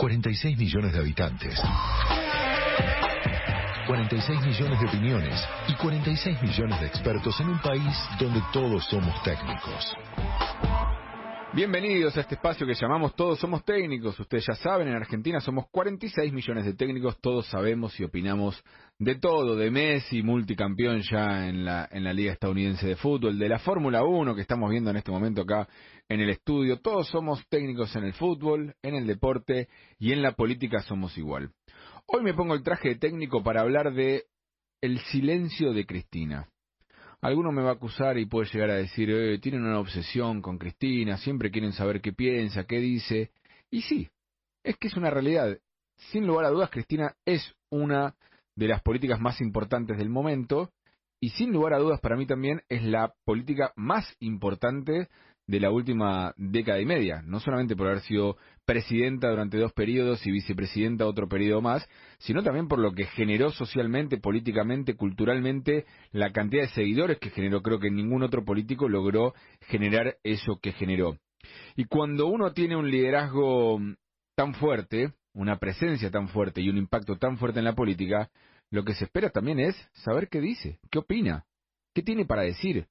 46 millones de habitantes. 46 millones de opiniones y 46 millones de expertos en un país donde todos somos técnicos. Bienvenidos a este espacio que llamamos Todos Somos Técnicos. Ustedes ya saben, en Argentina somos 46 millones de técnicos, todos sabemos y opinamos de todo, de Messi, multicampeón ya en la, en la Liga Estadounidense de Fútbol, de la Fórmula 1 que estamos viendo en este momento acá en el estudio. Todos somos técnicos en el fútbol, en el deporte y en la política somos igual. Hoy me pongo el traje de técnico para hablar de el silencio de Cristina. Alguno me va a acusar y puede llegar a decir, eh, tienen una obsesión con Cristina, siempre quieren saber qué piensa, qué dice. Y sí, es que es una realidad. Sin lugar a dudas, Cristina es una de las políticas más importantes del momento y sin lugar a dudas para mí también es la política más importante de la última década y media, no solamente por haber sido presidenta durante dos periodos y vicepresidenta otro periodo más, sino también por lo que generó socialmente, políticamente, culturalmente, la cantidad de seguidores que generó. Creo que ningún otro político logró generar eso que generó. Y cuando uno tiene un liderazgo tan fuerte, una presencia tan fuerte y un impacto tan fuerte en la política, lo que se espera también es saber qué dice, qué opina, qué tiene para decir,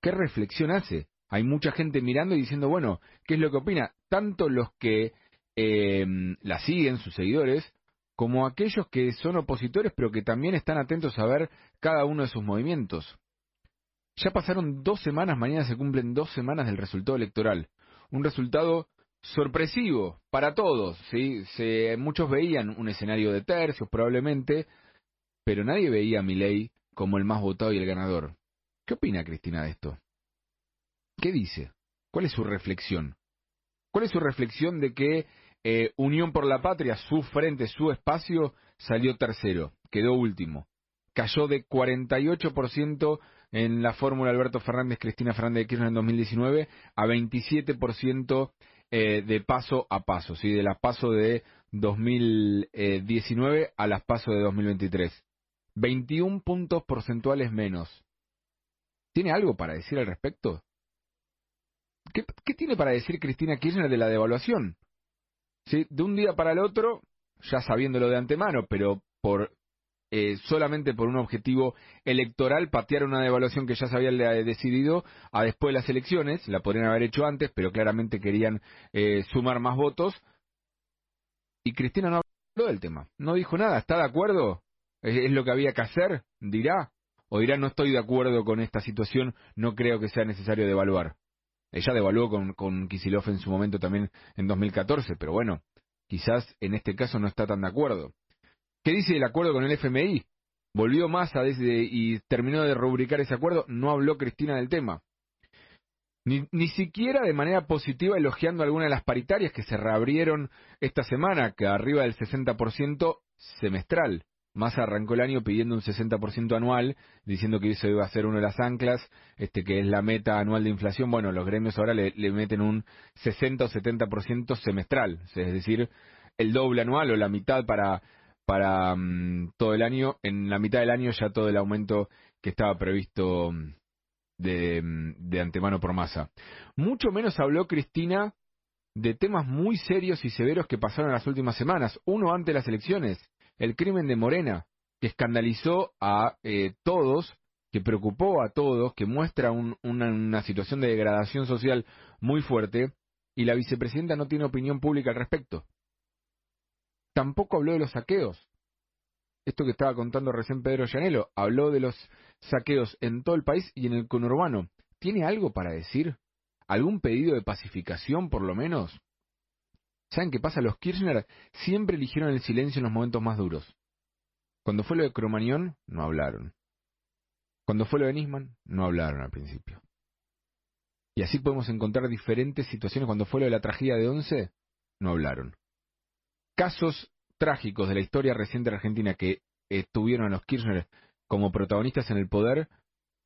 qué reflexión hace hay mucha gente mirando y diciendo, bueno, ¿qué es lo que opina? Tanto los que eh, la siguen, sus seguidores, como aquellos que son opositores, pero que también están atentos a ver cada uno de sus movimientos. Ya pasaron dos semanas, mañana se cumplen dos semanas del resultado electoral. Un resultado sorpresivo para todos, ¿sí? Se, muchos veían un escenario de tercios probablemente, pero nadie veía a Milei como el más votado y el ganador. ¿Qué opina Cristina de esto? ¿Qué dice? ¿Cuál es su reflexión? ¿Cuál es su reflexión de que eh, Unión por la Patria, su frente, su espacio, salió tercero, quedó último? Cayó de 48% en la fórmula Alberto Fernández, Cristina Fernández de Kirchner en 2019 a 27% eh, de paso a paso, ¿sí? de las paso de 2019 a las paso de 2023. 21 puntos porcentuales menos. ¿Tiene algo para decir al respecto? ¿Qué, tiene para decir Cristina Kirchner de la devaluación? ¿Sí? De un día para el otro, ya sabiéndolo de antemano, pero por eh, solamente por un objetivo electoral patear una devaluación que ya se había decidido a después de las elecciones, la podrían haber hecho antes, pero claramente querían eh, sumar más votos. Y Cristina no habló del tema, no dijo nada, ¿está de acuerdo? ¿Es lo que había que hacer? ¿Dirá? ¿O dirá no estoy de acuerdo con esta situación, no creo que sea necesario devaluar? Ella devaluó con, con Kisilov en su momento también en 2014, pero bueno, quizás en este caso no está tan de acuerdo. ¿Qué dice el acuerdo con el FMI? Volvió Massa desde, y terminó de rubricar ese acuerdo, no habló Cristina del tema. Ni, ni siquiera de manera positiva elogiando alguna de las paritarias que se reabrieron esta semana, que arriba del 60% semestral. Massa arrancó el año pidiendo un 60% anual, diciendo que eso iba a ser una de las anclas, este que es la meta anual de inflación. Bueno, los gremios ahora le, meten un 60 o 70% semestral, es decir, el doble anual o la mitad para para mm, todo el año. En la mitad del año ya todo el aumento que estaba previsto mm, de, mm, de antemano por masa. Mucho menos habló Cristina de temas muy serios y severos que pasaron en las últimas semanas. Uno ante las elecciones, el crimen de Morena, que escandalizó a eh, todos, que preocupó a todos, que muestra una, situación de degradación social muy fuerte, y la vicepresidenta no tiene opinión pública al respecto. Tampoco habló de los saqueos. Esto que estaba contando recién Pedro Llanelo, habló de los saqueos en todo el país y en el conurbano. ¿Tiene algo para decir? ¿Algún pedido de pacificación, por lo menos? ¿Saben qué pasa? Los Kirchner siempre eligieron el silencio en los momentos más duros. Cuando fue lo de Cromañón, no hablaron. Cuando fue lo de Nisman, no hablaron al principio. Y así podemos encontrar diferentes situaciones. Cuando fue lo de la tragedia de Once, no hablaron. Casos trágicos de la historia reciente de Argentina que estuvieron a los Kirchner como protagonistas en el poder,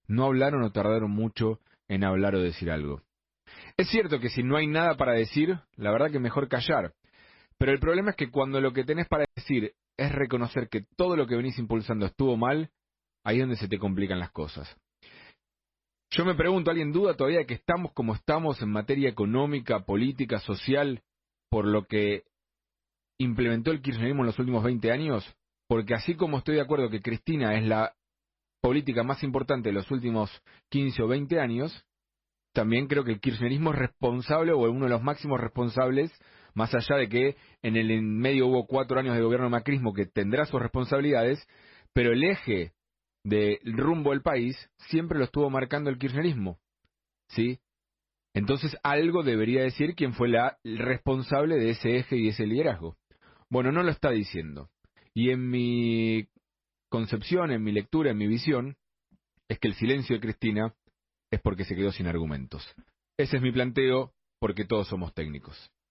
no hablaron o tardaron mucho en hablar o decir algo. Es cierto que si no hay nada para decir, la verdad que mejor callar. Pero el problema es que cuando lo que tenés para decir es reconocer que todo lo que venís impulsando estuvo mal, ahí es donde se te complican las cosas. Yo me pregunto, ¿alguien duda todavía que estamos como estamos en materia económica, política, social, por lo que implementó el kirchnerismo en los últimos 20 años? Porque así como estoy de acuerdo que Cristina es la política más importante de los últimos 15 o 20 años, también creo que el kirchnerismo es responsable o uno de los máximos responsables, más allá de que en el en medio hubo cuatro años de gobierno macrismo que tendrá sus responsabilidades, pero el eje del rumbo del país siempre lo estuvo marcando el kirchnerismo. ¿Sí? Entonces algo debería decir quién fue la responsable de ese eje y ese liderazgo. Bueno, no lo está diciendo. Y en mi concepción, en mi lectura, en mi visión, es que el silencio de Cristina es porque se quedó sin argumentos. Ese es mi planteo, porque todos somos técnicos.